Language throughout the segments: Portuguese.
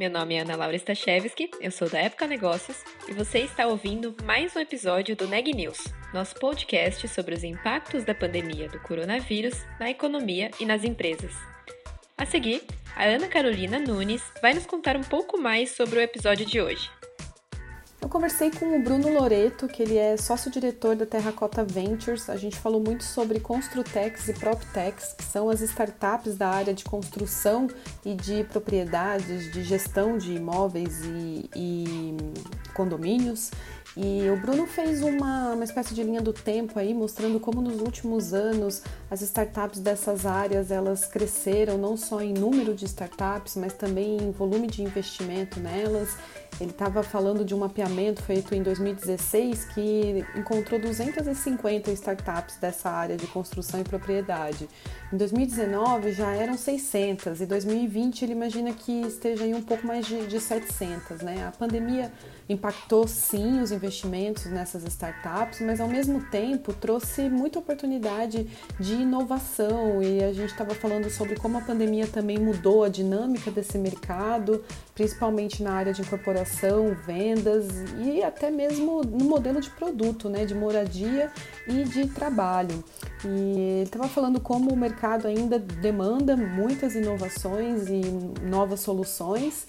Meu nome é Ana Laura Stachewski, eu sou da Época Negócios e você está ouvindo mais um episódio do Neg News, nosso podcast sobre os impactos da pandemia do coronavírus na economia e nas empresas. A seguir, a Ana Carolina Nunes vai nos contar um pouco mais sobre o episódio de hoje. Eu conversei com o Bruno Loreto, que ele é sócio-diretor da Terracota Ventures. A gente falou muito sobre Construtex e PropTex, que são as startups da área de construção e de propriedades, de gestão de imóveis e, e condomínios. E o Bruno fez uma, uma espécie de linha do tempo aí, mostrando como nos últimos anos as startups dessas áreas elas cresceram não só em número de startups, mas também em volume de investimento nelas. Ele estava falando de um mapeamento feito em 2016 que encontrou 250 startups dessa área de construção e propriedade. Em 2019 já eram 600 e 2020 ele imagina que esteja aí um pouco mais de, de 700, né? A pandemia impactou sim os investimentos nessas startups, mas ao mesmo tempo trouxe muita oportunidade de inovação e a gente estava falando sobre como a pandemia também mudou a dinâmica desse mercado, principalmente na área de incorporação, vendas e até mesmo no modelo de produto, né, de moradia e de trabalho. E ele estava falando como o mercado ainda demanda muitas inovações e novas soluções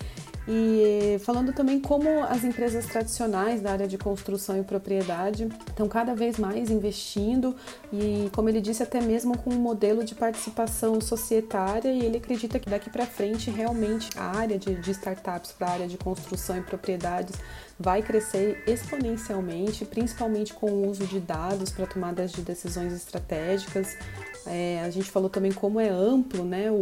e falando também como as empresas tradicionais da área de construção e propriedade estão cada vez mais investindo e, como ele disse, até mesmo com um modelo de participação societária. E ele acredita que daqui para frente realmente a área de, de startups para a área de construção e propriedades vai crescer exponencialmente, principalmente com o uso de dados para tomadas de decisões estratégicas. É, a gente falou também como é amplo né, o,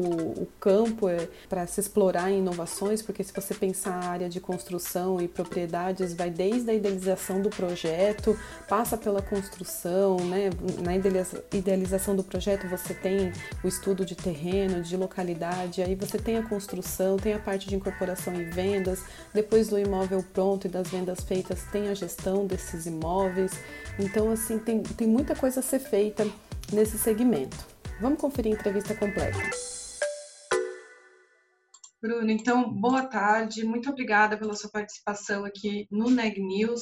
o campo é, para se explorar inovações, porque se você pensar a área de construção e propriedades, vai desde a idealização do projeto, passa pela construção, né, na idealização do projeto você tem o estudo de terreno, de localidade, aí você tem a construção, tem a parte de incorporação e vendas, depois do imóvel pronto e das vendas feitas, tem a gestão desses imóveis. Então, assim, tem, tem muita coisa a ser feita nesse segmento. Vamos conferir a entrevista completa. Bruno, então, boa tarde, muito obrigada pela sua participação aqui no Neg News.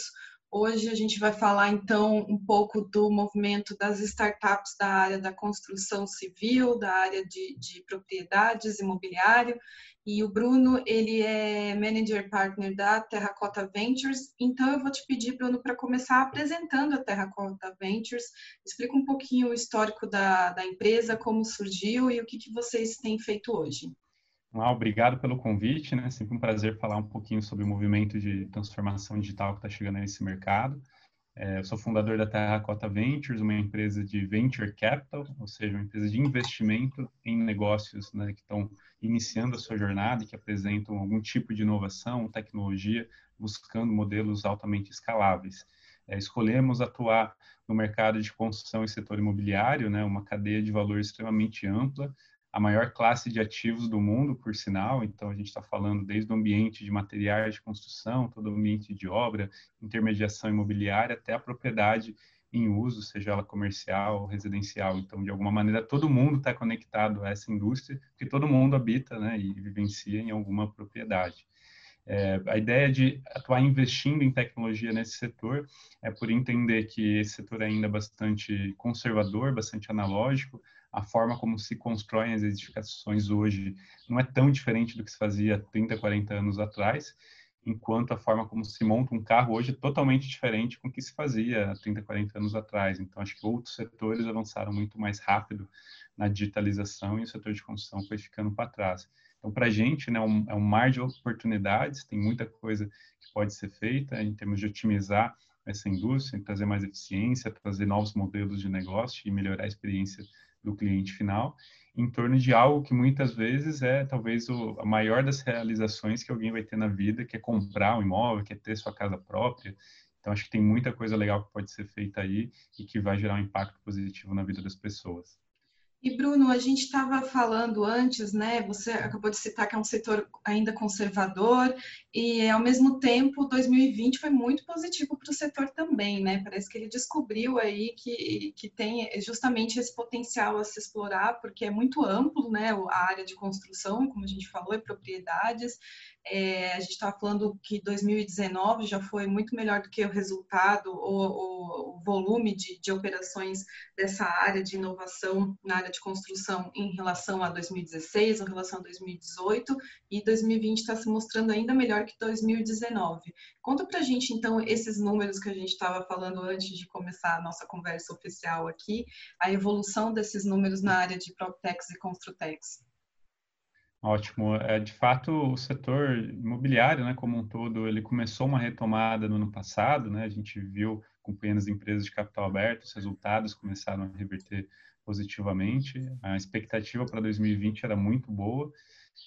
Hoje a gente vai falar então um pouco do movimento das startups da área da construção civil, da área de, de propriedades imobiliário e o Bruno, ele é Manager Partner da Terracota Ventures. Então, eu vou te pedir, Bruno, para começar apresentando a Terracota Ventures. Explica um pouquinho o histórico da, da empresa, como surgiu e o que, que vocês têm feito hoje. Ah, obrigado pelo convite, né? Sempre um prazer falar um pouquinho sobre o movimento de transformação digital que está chegando nesse mercado. É, eu sou fundador da Terracota Ventures, uma empresa de venture capital, ou seja, uma empresa de investimento em negócios né, que estão iniciando a sua jornada e que apresentam algum tipo de inovação, tecnologia, buscando modelos altamente escaláveis. É, escolhemos atuar no mercado de construção e setor imobiliário, né, uma cadeia de valor extremamente ampla, a maior classe de ativos do mundo, por sinal. Então, a gente está falando desde o ambiente de materiais de construção, todo o ambiente de obra, intermediação imobiliária, até a propriedade em uso, seja ela comercial ou residencial. Então, de alguma maneira, todo mundo está conectado a essa indústria, que todo mundo habita né, e vivencia em alguma propriedade. É, a ideia de atuar investindo em tecnologia nesse setor é por entender que esse setor é ainda bastante conservador, bastante analógico, a forma como se constroem as edificações hoje não é tão diferente do que se fazia 30, 40 anos atrás, enquanto a forma como se monta um carro hoje é totalmente diferente com o que se fazia 30, 40 anos atrás. Então, acho que outros setores avançaram muito mais rápido na digitalização e o setor de construção foi ficando para trás. Então, para a gente, né, um, é um mar de oportunidades, tem muita coisa que pode ser feita em termos de otimizar essa indústria, trazer mais eficiência, trazer novos modelos de negócio e melhorar a experiência do cliente final, em torno de algo que muitas vezes é talvez o, a maior das realizações que alguém vai ter na vida, que é comprar um imóvel, que é ter sua casa própria. Então, acho que tem muita coisa legal que pode ser feita aí e que vai gerar um impacto positivo na vida das pessoas. E Bruno, a gente estava falando antes, né? Você acabou de citar que é um setor ainda conservador e, ao mesmo tempo, 2020 foi muito positivo para o setor também, né? Parece que ele descobriu aí que, que tem justamente esse potencial a se explorar, porque é muito amplo, né? A área de construção, como a gente falou, e propriedades. É, a gente estava falando que 2019 já foi muito melhor do que o resultado, o, o volume de, de operações dessa área de inovação na área de construção em relação a 2016, em relação a 2018, e 2020 está se mostrando ainda melhor que 2019. Conta para a gente, então, esses números que a gente estava falando antes de começar a nossa conversa oficial aqui, a evolução desses números na área de PropTechs e Construtex. Ótimo. É, de fato, o setor imobiliário, né, como um todo, ele começou uma retomada no ano passado, né? A gente viu com pequenas empresas de capital aberto, os resultados começaram a reverter positivamente. A expectativa para 2020 era muito boa.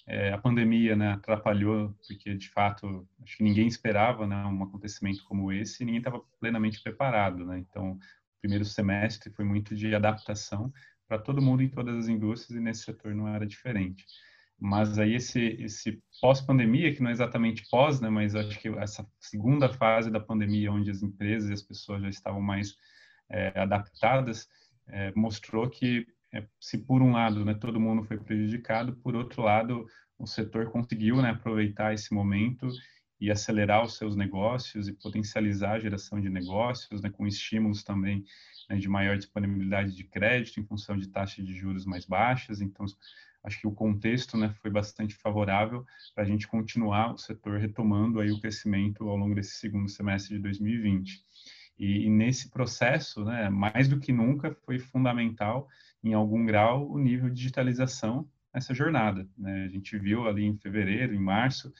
É, a pandemia, né, atrapalhou porque de fato acho que ninguém esperava, né, um acontecimento como esse, e ninguém estava plenamente preparado, né? Então, o primeiro semestre foi muito de adaptação para todo mundo em todas as indústrias e nesse setor não era diferente. Mas aí esse, esse pós-pandemia, que não é exatamente pós, né, mas acho que essa segunda fase da pandemia, onde as empresas e as pessoas já estavam mais é, adaptadas, é, mostrou que é, se por um lado né, todo mundo foi prejudicado, por outro lado o setor conseguiu né, aproveitar esse momento e acelerar os seus negócios e potencializar a geração de negócios, né, com estímulos também né, de maior disponibilidade de crédito em função de taxas de juros mais baixas. Então, acho que o contexto né, foi bastante favorável para a gente continuar o setor retomando aí o crescimento ao longo desse segundo semestre de 2020. E, e nesse processo, né, mais do que nunca, foi fundamental, em algum grau, o nível de digitalização nessa jornada. Né? A gente viu ali em fevereiro, em março,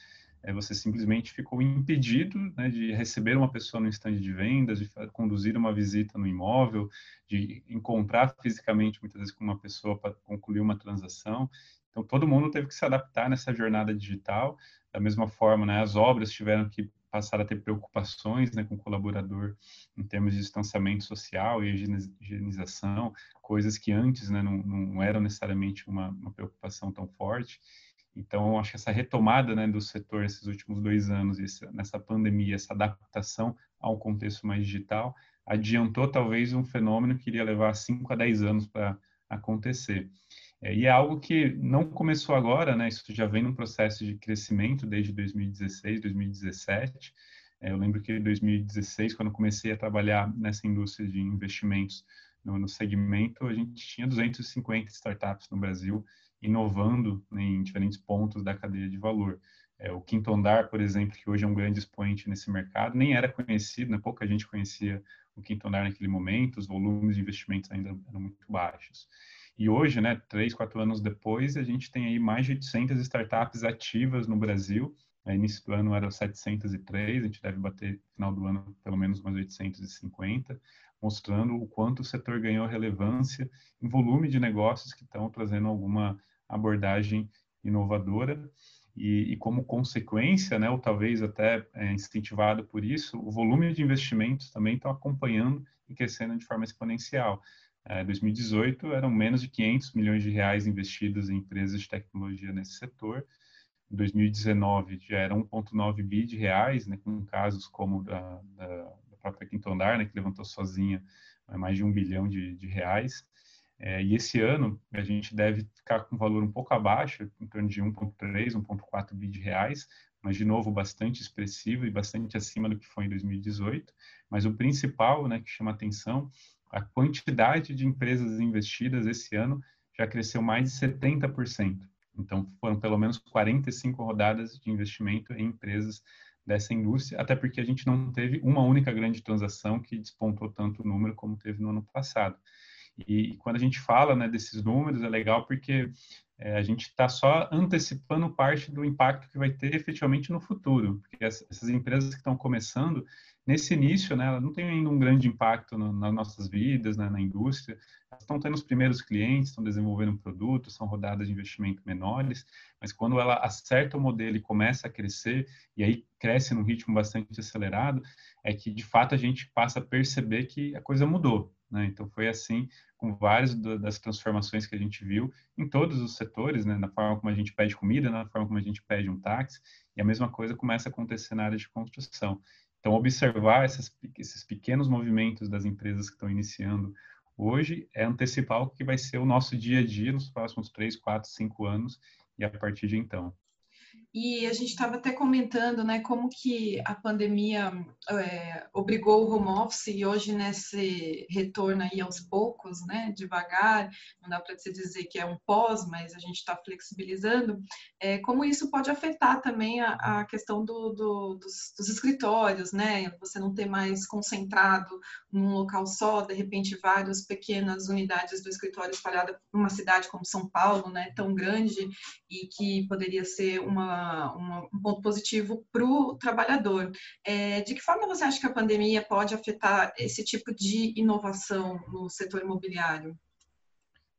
você simplesmente ficou impedido né, de receber uma pessoa no estande de vendas, de conduzir uma visita no imóvel, de encontrar fisicamente muitas vezes com uma pessoa para concluir uma transação. Então todo mundo teve que se adaptar nessa jornada digital. Da mesma forma, né, as obras tiveram que passar a ter preocupações né, com o colaborador em termos de distanciamento social e higienização, coisas que antes né, não, não eram necessariamente uma, uma preocupação tão forte. Então, acho que essa retomada né, do setor nesses últimos dois anos, essa, nessa pandemia, essa adaptação ao contexto mais digital, adiantou talvez um fenômeno que iria levar 5 a 10 anos para acontecer. É, e é algo que não começou agora, né? Isso já vem num processo de crescimento desde 2016, 2017. É, eu lembro que em 2016, quando comecei a trabalhar nessa indústria de investimentos no, no segmento, a gente tinha 250 startups no Brasil inovando né, em diferentes pontos da cadeia de valor. É, o Quinto Andar, por exemplo, que hoje é um grande expoente nesse mercado, nem era conhecido, né, pouca gente conhecia o Quinto Andar naquele momento, os volumes de investimentos ainda eram muito baixos. E hoje, né, três, quatro anos depois, a gente tem aí mais de 800 startups ativas no Brasil. No início do ano eram 703, a gente deve bater no final do ano pelo menos umas 850 mostrando o quanto o setor ganhou relevância em volume de negócios que estão trazendo alguma abordagem inovadora e, e, como consequência, né, ou talvez até é, incentivado por isso, o volume de investimentos também está acompanhando e crescendo de forma exponencial. É, 2018 eram menos de 500 milhões de reais investidos em empresas de tecnologia nesse setor. Em 2019 já era 1,9 bi de reais, né, com casos como da, da, da própria Quinto Andar, né, que levantou sozinha é, mais de um bilhão de, de reais. É, e esse ano a gente deve ficar com um valor um pouco abaixo, em torno de 1,3, 1,4 bi de reais, mas de novo bastante expressivo e bastante acima do que foi em 2018. Mas o principal, né, que chama atenção, a quantidade de empresas investidas esse ano já cresceu mais de 70%. Então foram pelo menos 45 rodadas de investimento em empresas dessa indústria, até porque a gente não teve uma única grande transação que despontou tanto número como teve no ano passado. E, quando a gente fala né, desses números, é legal porque é, a gente está só antecipando parte do impacto que vai ter efetivamente no futuro, porque essas empresas que estão começando, nesse início, né, elas não têm ainda um grande impacto no, nas nossas vidas, né, na indústria, estão tendo os primeiros clientes, estão desenvolvendo um produto, são rodadas de investimento menores, mas quando ela acerta o modelo e começa a crescer, e aí cresce num ritmo bastante acelerado, é que de fato a gente passa a perceber que a coisa mudou. Né? Então foi assim com várias das transformações que a gente viu em todos os setores, né? na forma como a gente pede comida, na forma como a gente pede um táxi, e a mesma coisa começa a acontecer na área de construção. Então, observar esses, esses pequenos movimentos das empresas que estão iniciando hoje é antecipar o que vai ser o nosso dia a dia nos próximos três, quatro, cinco anos e a partir de então. E a gente estava até comentando, né, como que a pandemia é, obrigou o home office e hoje nesse retorno aí aos poucos, né, devagar, não dá para se dizer que é um pós, mas a gente está flexibilizando, é, como isso pode afetar também a, a questão do, do, dos, dos, escritórios, né, você não ter mais concentrado num local só, de repente várias pequenas unidades do escritório espalhadas por uma cidade como São Paulo, né, tão grande e que poderia ser uma uma, um ponto positivo para o trabalhador. É, de que forma você acha que a pandemia pode afetar esse tipo de inovação no setor imobiliário?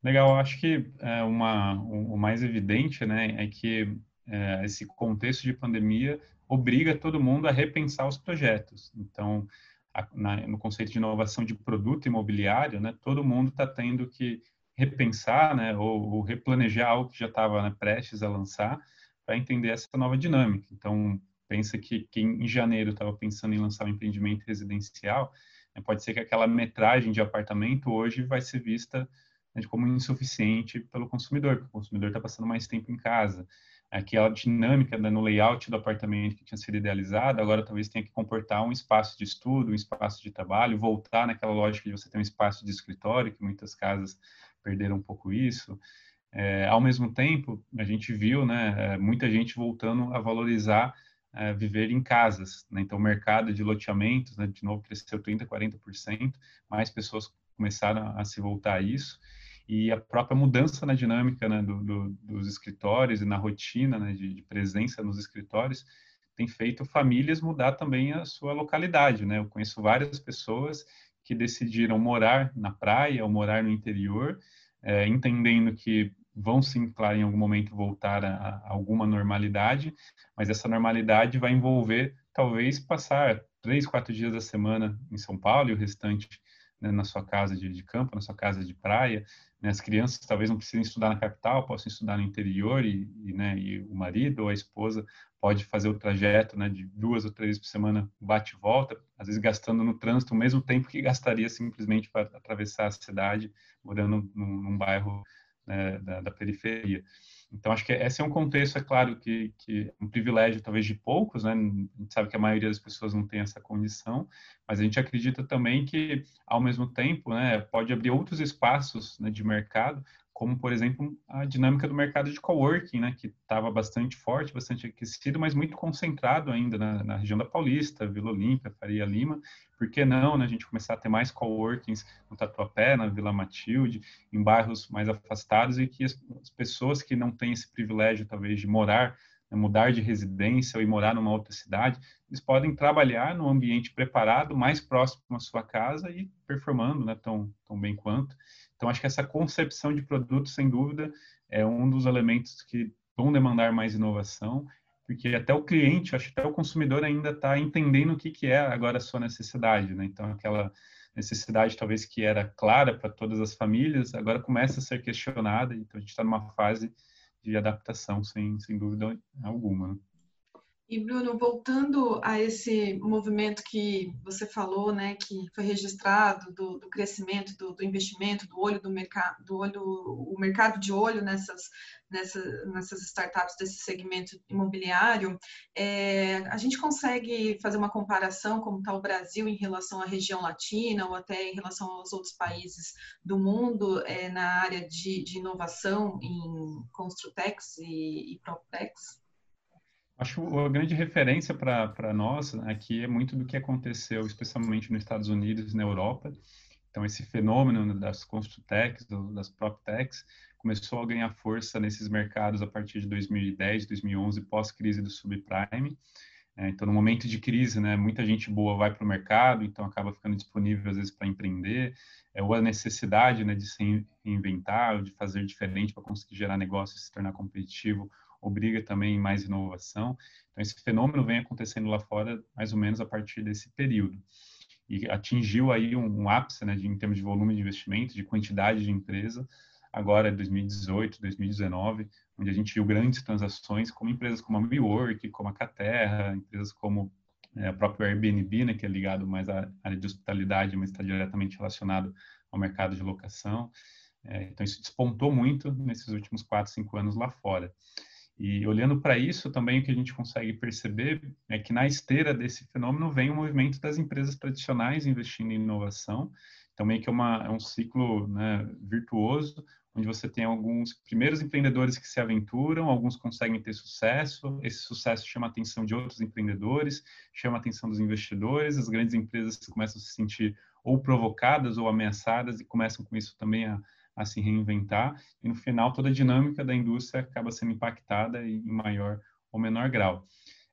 Legal, acho que é uma, o mais evidente né, é que é, esse contexto de pandemia obriga todo mundo a repensar os projetos. Então, a, na, no conceito de inovação de produto imobiliário, né, todo mundo está tendo que repensar né, ou, ou, replanejar algo que já estava né, prestes a lançar para entender essa nova dinâmica. Então, pensa que quem em janeiro estava pensando em lançar um empreendimento residencial, né, pode ser que aquela metragem de apartamento hoje vai ser vista né, como insuficiente pelo consumidor, porque o consumidor está passando mais tempo em casa. Aquela dinâmica né, no layout do apartamento que tinha sido idealizado, agora talvez tenha que comportar um espaço de estudo, um espaço de trabalho, voltar naquela lógica de você ter um espaço de escritório, que muitas casas perderam um pouco isso. É, ao mesmo tempo, a gente viu né, é, muita gente voltando a valorizar é, viver em casas. Né? Então, o mercado de loteamentos, né, de novo, cresceu 30%, 40%, mais pessoas começaram a se voltar a isso. E a própria mudança na dinâmica né, do, do, dos escritórios e na rotina né, de, de, presença nos escritórios tem feito famílias mudar também a sua localidade. Né? Eu conheço várias pessoas que decidiram morar na praia ou morar no interior, é, entendendo que vão sim, claro, em algum momento voltar a, a, alguma normalidade, mas essa normalidade vai envolver talvez passar três, quatro dias da semana em São Paulo e o restante né, na sua casa de, de, campo, na sua casa de praia. Né, as crianças talvez não precisem estudar na capital, possam estudar no interior e, e, né, e o marido ou a esposa pode fazer o trajeto né, de duas ou três por semana, bate e volta, às vezes gastando no trânsito o mesmo tempo que gastaria simplesmente para atravessar a cidade, morando num, num bairro né, da, da, periferia. Então, acho que esse é um contexto, é claro, que, que é um privilégio talvez de poucos, né? A gente sabe que a maioria das pessoas não tem essa condição, mas a gente acredita também que, ao mesmo tempo, né, pode abrir outros espaços né, de mercado como, por exemplo, a dinâmica do mercado de coworking, né, que estava bastante forte, bastante aquecido, mas muito concentrado ainda na, na, região da Paulista, Vila Olímpia, Faria Lima. Por que não né, a gente começar a ter mais coworkings no Tatuapé, na Vila Matilde, em bairros mais afastados e que as, as pessoas que não têm esse privilégio, talvez, de morar, né, mudar de residência ou morar numa outra cidade, eles podem trabalhar num ambiente preparado, mais próximo à sua casa e performando né, tão, tão bem quanto. Então, acho que essa concepção de produto, sem dúvida, é um dos elementos que vão demandar mais inovação, porque até o cliente, acho que até o consumidor ainda está entendendo o que, que é agora a sua necessidade, né? Então, aquela necessidade talvez que era clara para todas as famílias, agora começa a ser questionada, então a gente está numa fase de adaptação, sem, sem dúvida alguma. Né? E Bruno, voltando a esse movimento que você falou, né, que foi registrado do, do crescimento, do, do, investimento, do olho do mercado, do olho, o mercado de olho nessas, nessas, startups desse segmento imobiliário, é, a gente consegue fazer uma comparação como está o Brasil em relação à região latina ou até em relação aos outros países do mundo é, na área de, de inovação em Construtex e, e Propex? Acho a grande referência para nós aqui é muito do que aconteceu, especialmente nos Estados Unidos e na Europa. Então, esse fenômeno das Construtex, das PropTechs, começou a ganhar força nesses mercados a partir de 2010, 2011, pós-crise do subprime. É, então, no momento de crise, né, muita gente boa vai para o mercado, então acaba ficando disponível às vezes para empreender, é, ou a necessidade né, de se reinventar, de fazer diferente para conseguir gerar negócio e se tornar competitivo, obriga também mais inovação. Então, esse fenômeno vem acontecendo lá fora mais ou menos a partir desse período. E atingiu aí um, um ápice né, de, em termos de volume de investimento, de quantidade de empresa, agora 2018, 2019, onde a gente viu grandes transações, como empresas como a WeWork, como a Caterra, empresas como é, o próprio Airbnb, né, que é ligado mais à área de hospitalidade, mas está diretamente relacionado ao mercado de locação. É, então, isso despontou muito nesses últimos quatro, cinco anos lá fora. E olhando para isso, também o que a gente consegue perceber é que na esteira desse fenômeno vem o movimento das empresas tradicionais investindo em inovação. Então, meio que é, uma, é um ciclo né, virtuoso, onde você tem alguns primeiros empreendedores que se aventuram, alguns conseguem ter sucesso, esse sucesso chama a atenção de outros empreendedores, chama a atenção dos investidores, as grandes empresas começam a se sentir ou provocadas ou ameaçadas e começam com isso também a, a se reinventar, e no final toda a dinâmica da indústria acaba sendo impactada em maior ou menor grau.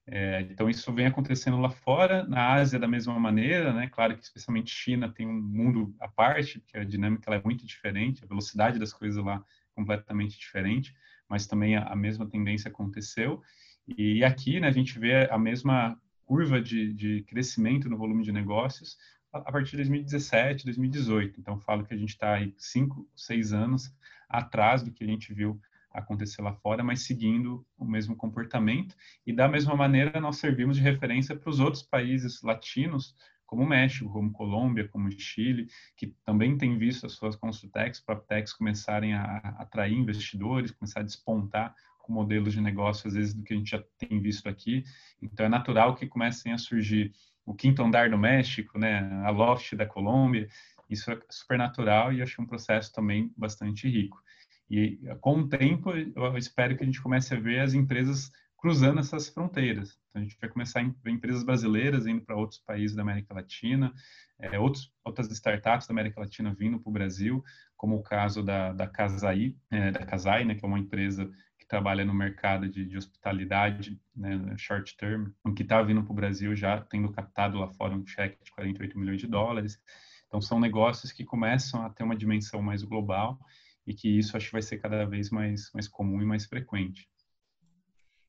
É, então, isso vem acontecendo lá fora, na Ásia da mesma maneira, né? Claro que especialmente China tem um mundo à parte, porque a dinâmica é muito diferente, a velocidade das coisas lá é completamente diferente, mas também a, a mesma tendência aconteceu. E aqui, né, a gente vê a mesma curva de, de crescimento no volume de negócios a, partir de 2017, 2018. Então, falo que a gente está aí cinco, seis anos atrás do que a gente viu acontecer lá fora, mas seguindo o mesmo comportamento. E da mesma maneira, nós servimos de referência para os outros países latinos, como o México, como Colômbia, como Chile, que também têm visto as suas Construtex, PropTechs começarem a atrair investidores, começar a despontar com modelos de negócio, às vezes, do que a gente já tem visto aqui. Então, é natural que comecem a surgir o quinto andar do México, né, a Loft da Colômbia, isso é super natural e acho um processo também bastante rico. E com o tempo, eu espero que a gente comece a ver as empresas cruzando essas fronteiras. Então, a gente vai começar a ver empresas brasileiras indo para outros países da América Latina, é, outros, outras startups da América Latina vindo para o Brasil, como o caso da, da Casai, é, da Casai, né, que é uma empresa trabalha no mercado de, de hospitalidade, né, short term, que está vindo para o Brasil já tendo captado lá fora um cheque de 48 milhões de dólares. Então, são negócios que começam a ter uma dimensão mais global e que isso acho que vai ser cada vez mais, mais comum e mais frequente.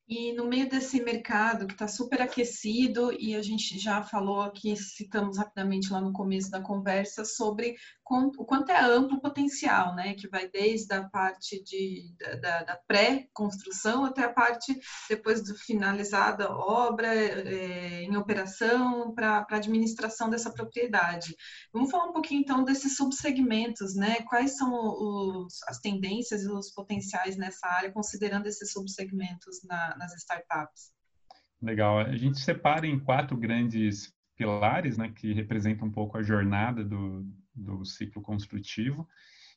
E no meio desse mercado que está super aquecido, e a gente já falou aqui, citamos rapidamente lá no começo da conversa, sobre o quanto é amplo o potencial, né? Que vai desde a parte de, da, da pré-construção até a parte depois de finalizada obra é, em operação para a administração dessa propriedade. Vamos falar um pouquinho então desses subsegmentos, né? Quais são os, as tendências e os potenciais nessa área, considerando esses subsegmentos na, nas startups? Legal. A gente separa em quatro grandes pilares, né, que representam um pouco a jornada do, do ciclo construtivo.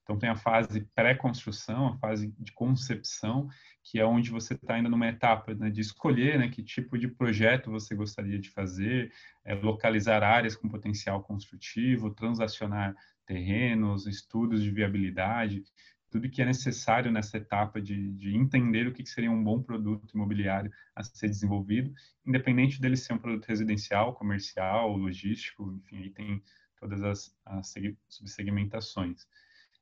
Então, tem a fase pré-construção, a fase de concepção, que é onde você está ainda numa etapa né, de escolher né, que tipo de projeto você gostaria de fazer, é, localizar áreas com potencial construtivo, transacionar terrenos, estudos de viabilidade, tudo que é necessário nessa etapa de, de entender o que seria um bom produto imobiliário a ser desenvolvido, independente dele ser um produto residencial, comercial, logístico, enfim, aí tem todas as, as subsegmentações.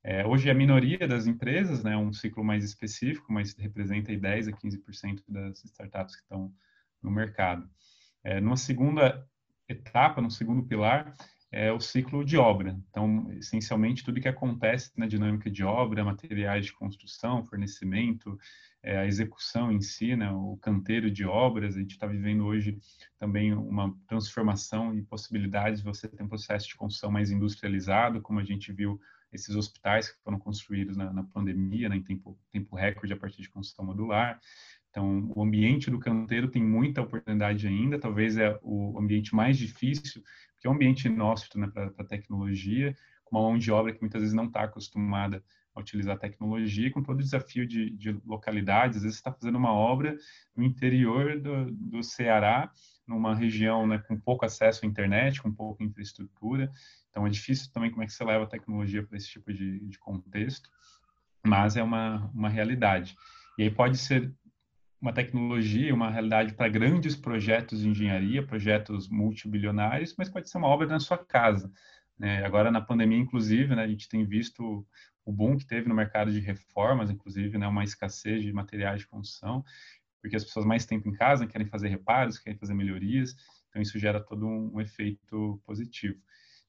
É, hoje a minoria das empresas, né, um ciclo mais específico, mas representa aí 10 a 15% das startups que estão no mercado. É, numa segunda etapa, no segundo pilar, é o ciclo de obra. Então, essencialmente, tudo que acontece na dinâmica de obra, materiais de construção, fornecimento, é, a execução em si, né, o canteiro de obras. A gente está vivendo hoje também uma transformação e possibilidades de você ter um processo de construção mais industrializado, como a gente viu esses hospitais que foram construídos na, na pandemia, né, em tempo, tempo recorde a partir de construção modular. Então, o ambiente do canteiro tem muita oportunidade ainda, talvez é o ambiente mais difícil, que é um ambiente inóspito né, para a tecnologia, com uma mão de obra que muitas vezes não está acostumada a utilizar a tecnologia, com todo o desafio de, de localidades. Às vezes você está fazendo uma obra no interior do, do Ceará, numa região né, com pouco acesso à internet, com pouca infraestrutura. Então é difícil também como é que você leva a tecnologia para esse tipo de, de contexto, mas é uma, uma realidade. E aí pode ser uma tecnologia, uma realidade para grandes projetos de engenharia, projetos multibilionários, mas pode ser uma obra na sua casa. Né? Agora, na pandemia, inclusive, né, a gente tem visto o boom que teve no mercado de reformas, inclusive, né, uma escassez de materiais de construção, porque as pessoas mais tempo em casa querem fazer reparos, querem fazer melhorias, então isso gera todo um, um efeito positivo.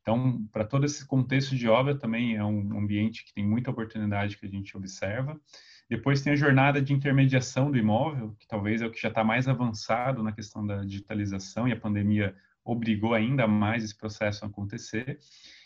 Então, para todo esse contexto de obra, também é um ambiente que tem muita oportunidade que a gente observa. Depois tem a jornada de intermediação do imóvel, que talvez é o que já está mais avançado na questão da digitalização, e a pandemia obrigou ainda mais esse processo a acontecer.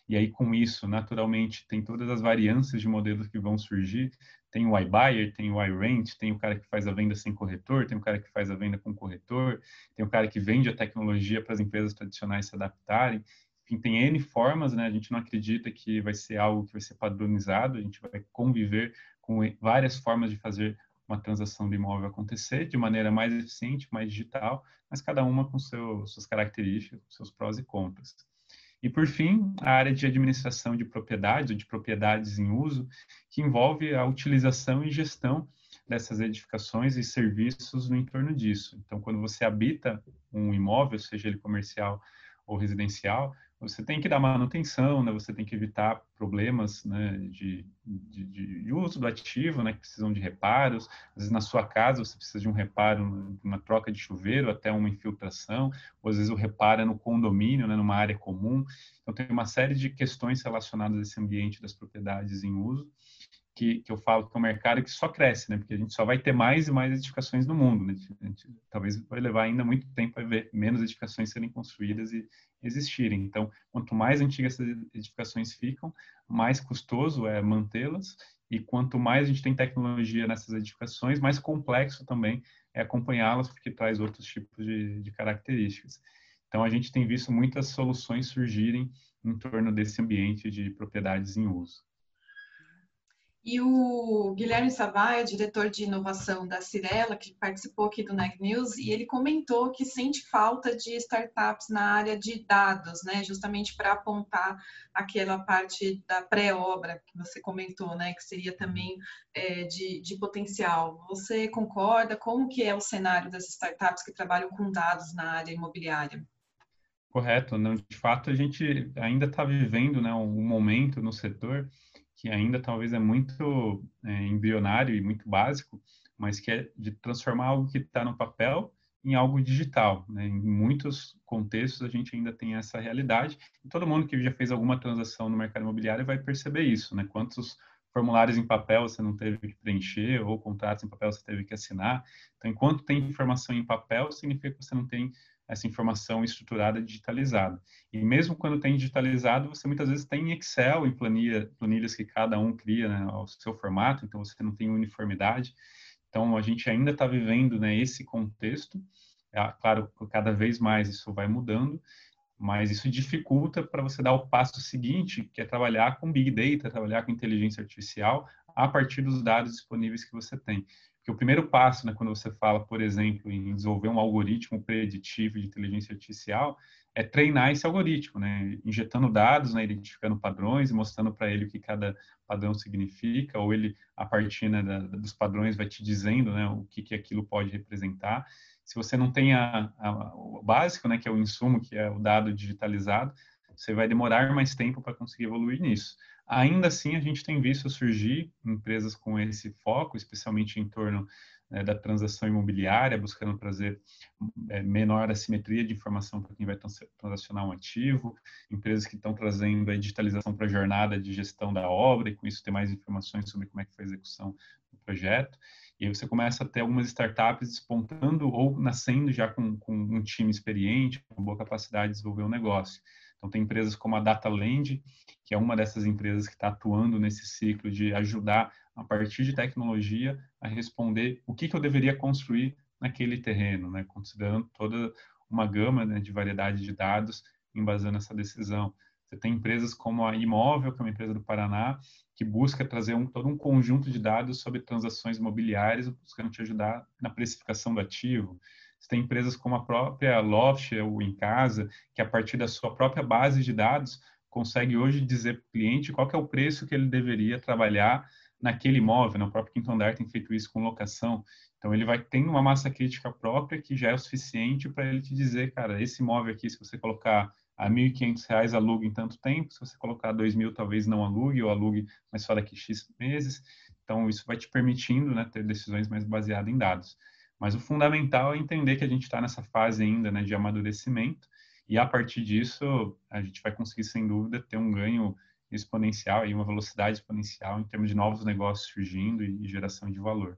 E aí, com isso, naturalmente, tem todas as variâncias de modelos que vão surgir. Tem o iBuyer, tem o iRent, tem o cara que faz a venda sem corretor, tem o cara que faz a venda com corretor, tem o cara que vende a tecnologia para as empresas tradicionais se adaptarem. Enfim, tem N formas, né? A gente não acredita que vai ser algo que vai ser padronizado, a gente vai conviver com várias formas de fazer uma transação de imóvel acontecer de maneira mais eficiente, mais digital, mas cada uma com seu, suas características, seus prós e contras. E, por fim, a área de administração de propriedades, ou de propriedades em uso, que envolve a utilização e gestão dessas edificações e serviços no entorno disso. Então, quando você habita um imóvel, seja ele comercial ou residencial, você tem que dar manutenção, né? Você tem que evitar problemas, né? De, de, de, uso do ativo, né? Que precisam de reparos. Às vezes na sua casa você precisa de um reparo, uma troca de chuveiro até uma infiltração. Ou às vezes o reparo é no condomínio, né? Numa área comum. Então tem uma série de questões relacionadas a esse ambiente das propriedades em uso que, que eu falo que é um mercado que só cresce, né? Porque a gente só vai ter mais e mais edificações no mundo, né? Gente, talvez vai levar ainda muito tempo para ver menos edificações serem construídas e existirem. Então, quanto mais antigas essas edificações ficam, mais custoso é mantê-las e quanto mais a gente tem tecnologia nessas edificações, mais complexo também é acompanhá-las, porque traz outros tipos de, de características. Então, a gente tem visto muitas soluções surgirem em torno desse ambiente de propriedades em uso. E o Guilherme Savaia, diretor de inovação da Cirela, que participou aqui do NEC News, e ele comentou que sente falta de startups na área de dados, né? Justamente para apontar aquela parte da pré-obra que você comentou, né? Que seria também é, de, de potencial. Você concorda? Como que é o cenário das startups que trabalham com dados na área imobiliária? Correto. Não, de fato, a gente ainda está vivendo né, um momento no setor que ainda talvez é muito é, embrionário e muito básico, mas que é de transformar algo que está no papel em algo digital. Né? Em muitos contextos a gente ainda tem essa realidade. E todo mundo que já fez alguma transação no mercado imobiliário vai perceber isso, né? Quantos formulários em papel você não teve que preencher ou contratos em papel você teve que assinar. Então, enquanto tem informação em papel, significa que você não tem essa informação estruturada digitalizada. E mesmo quando tem digitalizado, você muitas vezes tem Excel, em planilha, planilhas que cada um cria né, ao seu formato, então você não tem uniformidade. Então, a gente ainda está vivendo né, esse contexto. É, claro, cada vez mais isso vai mudando, mas isso dificulta para você dar o passo seguinte, que é trabalhar com Big Data, trabalhar com inteligência artificial a partir dos dados disponíveis que você tem. Porque o primeiro passo, né, quando você fala, por exemplo, em desenvolver um algoritmo preditivo de inteligência artificial, é treinar esse algoritmo, né, injetando dados, né, identificando padrões e mostrando para ele o que cada padrão significa, ou ele, a partir né, da, dos padrões, vai te dizendo né, o que, que aquilo pode representar. Se você não tem a, a, o básico, né, que é o insumo, que é o dado digitalizado, você vai demorar mais tempo para conseguir evoluir nisso. Ainda assim, a gente tem visto surgir empresas com esse foco, especialmente em torno né, da transação imobiliária, buscando trazer é, menor assimetria de informação para quem vai transacionar um ativo, empresas que estão trazendo a digitalização para a jornada de gestão da obra e com isso ter mais informações sobre como é que foi a execução do projeto. E aí você começa a ter algumas startups despontando ou nascendo já com, com um time experiente, com boa capacidade de desenvolver um negócio. Então, tem empresas como a DataLand, que é uma dessas empresas que está atuando nesse ciclo de ajudar, a partir de tecnologia, a responder o que, que eu deveria construir naquele terreno, né? considerando toda uma gama né, de variedade de dados embasando essa decisão. Você tem empresas como a Imóvel, que é uma empresa do Paraná, que busca trazer um, todo um conjunto de dados sobre transações imobiliárias, buscando te ajudar na precificação do ativo. Você tem empresas como a própria Loft ou Em Casa, que a partir da sua própria base de dados consegue hoje dizer para o cliente qual é o preço que ele deveria trabalhar naquele imóvel. Né? O próprio Quinto Andar tem feito isso com locação. Então ele vai tendo uma massa crítica própria que já é o suficiente para ele te dizer, cara, esse imóvel aqui, se você colocar a R$ 1.500 alugue em tanto tempo, se você colocar R$ 2.000 talvez não alugue ou alugue, mas só daqui X meses. Então isso vai te permitindo né, ter decisões mais baseadas em dados. Mas o fundamental é entender que a gente está nessa fase ainda né, de amadurecimento e a partir disso a gente vai conseguir sem dúvida ter um ganho exponencial e uma velocidade exponencial em termos de novos negócios surgindo e geração de valor.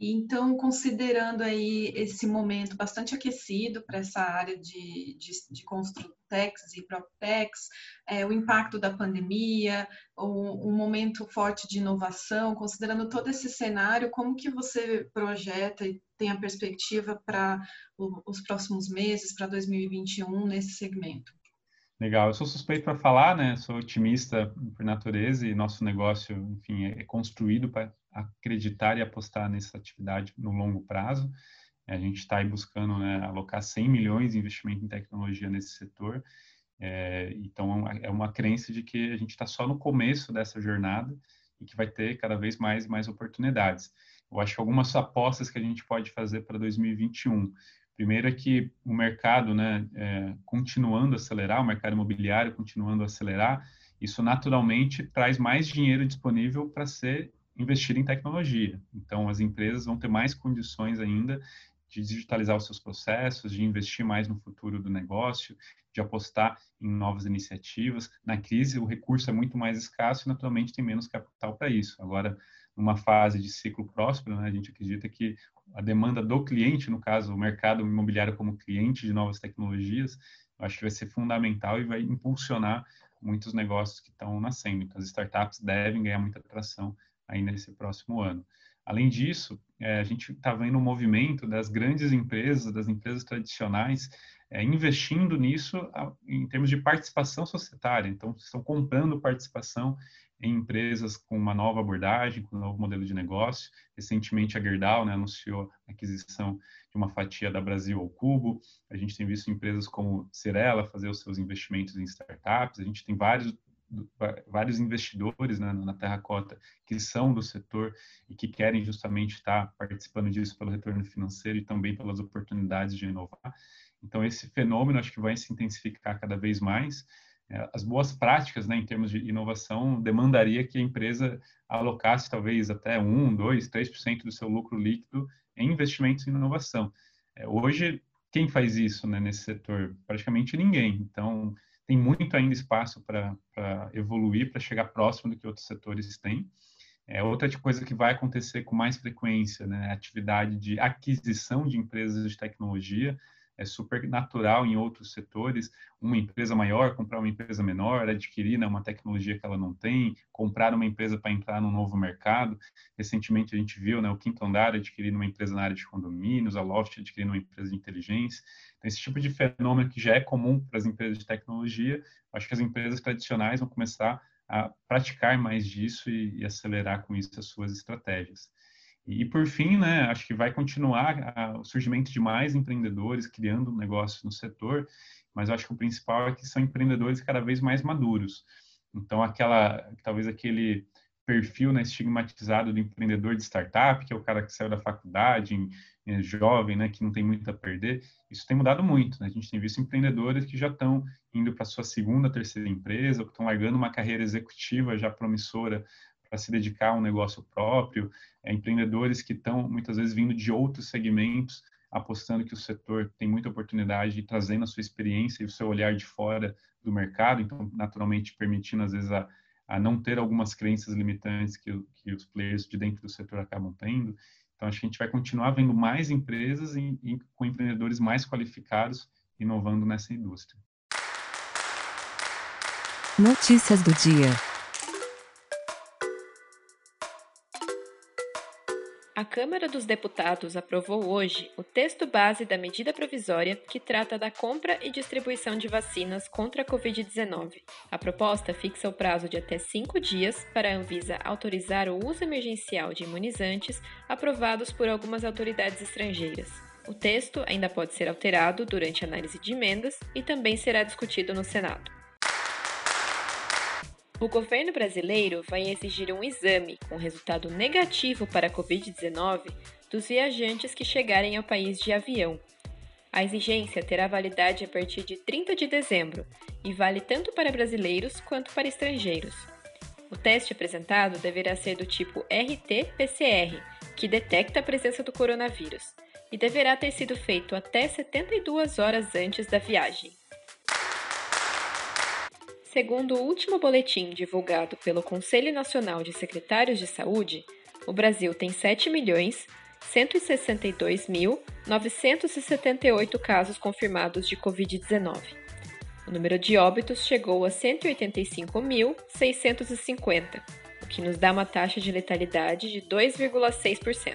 Então, considerando aí esse momento bastante aquecido para essa área de, de, de Construtex e PropTex, é, o impacto da pandemia, um momento forte de inovação, considerando todo esse cenário, como que você projeta e tem a perspectiva para os próximos meses, para 2021, nesse segmento? Legal, eu sou suspeito para falar, né? Sou otimista por natureza e nosso negócio, enfim, é construído para acreditar e apostar nessa atividade no longo prazo. A gente está aí buscando né, alocar 100 milhões de investimento em tecnologia nesse setor. É, então, é uma crença de que a gente está só no começo dessa jornada e que vai ter cada vez mais mais oportunidades. Eu acho que algumas apostas que a gente pode fazer para 2021. Primeiro é que o mercado, né, é, continuando a acelerar, o mercado imobiliário continuando a acelerar, isso naturalmente traz mais dinheiro disponível para ser investido em tecnologia. Então, as empresas vão ter mais condições ainda de digitalizar os seus processos, de investir mais no futuro do negócio, de apostar em novas iniciativas. Na crise, o recurso é muito mais escasso e, naturalmente, tem menos capital para isso. Agora, numa fase de ciclo próspero, né, a gente acredita que a demanda do cliente, no caso, o mercado imobiliário como cliente de novas tecnologias, acho que vai ser fundamental e vai impulsionar muitos negócios que estão nascendo. Então, as startups devem ganhar muita atração aí nesse próximo ano. Além disso, é, a gente está vendo um movimento das grandes empresas, das empresas tradicionais, é, investindo nisso a, em termos de participação societária. Então, estão comprando participação em empresas com uma nova abordagem, com um novo modelo de negócio. Recentemente, a Gerdau né, anunciou a aquisição de uma fatia da Brasil ao Cubo. A gente tem visto empresas como Cirela fazer os seus investimentos em startups. A gente tem vários vários investidores né, na Terracota que são do setor e que querem justamente estar participando disso pelo retorno financeiro e também pelas oportunidades de inovar. Então, esse fenômeno acho que vai se intensificar cada vez mais as boas práticas, né, em termos de inovação, demandaria que a empresa alocasse talvez até 1, 2, 3% do seu lucro líquido em investimentos em inovação. É, hoje, quem faz isso né, nesse setor? Praticamente ninguém. Então, tem muito ainda espaço para evoluir, para chegar próximo do que outros setores têm. É, outra coisa que vai acontecer com mais frequência, né, a atividade de aquisição de empresas de tecnologia, é super natural em outros setores, uma empresa maior comprar uma empresa menor, adquirir né, uma tecnologia que ela não tem, comprar uma empresa para entrar num novo mercado. Recentemente a gente viu né, o Quinto Andar adquirindo uma empresa na área de condomínios, a Loft adquirindo uma empresa de inteligência. Então, esse tipo de fenômeno que já é comum para as empresas de tecnologia, acho que as empresas tradicionais vão começar a praticar mais disso e, e acelerar com isso as suas estratégias. E, por fim, né, acho que vai continuar a, o surgimento de mais empreendedores criando negócios no setor, mas acho que o principal é que são empreendedores cada vez mais maduros. Então, aquela, talvez aquele perfil né, estigmatizado do empreendedor de startup, que é o cara que saiu da faculdade, é, jovem, né, que não tem muito a perder, isso tem mudado muito. Né? A gente tem visto empreendedores que já estão indo para sua segunda, terceira empresa, ou que estão largando uma carreira executiva já promissora para se dedicar a um negócio próprio, é, empreendedores que estão muitas vezes vindo de outros segmentos, apostando que o setor tem muita oportunidade e trazendo a sua experiência e o seu olhar de fora do mercado, então naturalmente permitindo às vezes a, a não ter algumas crenças limitantes que, que os players de dentro do setor acabam tendo. Então acho que a gente vai continuar vendo mais empresas e, e com empreendedores mais qualificados inovando nessa indústria. Notícias do dia. A Câmara dos Deputados aprovou hoje o texto base da medida provisória que trata da compra e distribuição de vacinas contra a Covid-19. A proposta fixa o prazo de até cinco dias para a Anvisa autorizar o uso emergencial de imunizantes aprovados por algumas autoridades estrangeiras. O texto ainda pode ser alterado durante a análise de emendas e também será discutido no Senado. O governo brasileiro vai exigir um exame com resultado negativo para a Covid-19 dos viajantes que chegarem ao país de avião. A exigência terá validade a partir de 30 de dezembro e vale tanto para brasileiros quanto para estrangeiros. O teste apresentado deverá ser do tipo RT-PCR, que detecta a presença do coronavírus, e deverá ter sido feito até 72 horas antes da viagem. Segundo o último boletim divulgado pelo Conselho Nacional de Secretários de Saúde, o Brasil tem 7.162.978 casos confirmados de Covid-19. O número de óbitos chegou a 185.650, o que nos dá uma taxa de letalidade de 2,6%.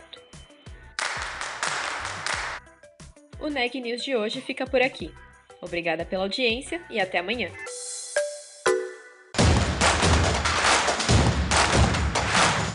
O Neg News de hoje fica por aqui. Obrigada pela audiência e até amanhã.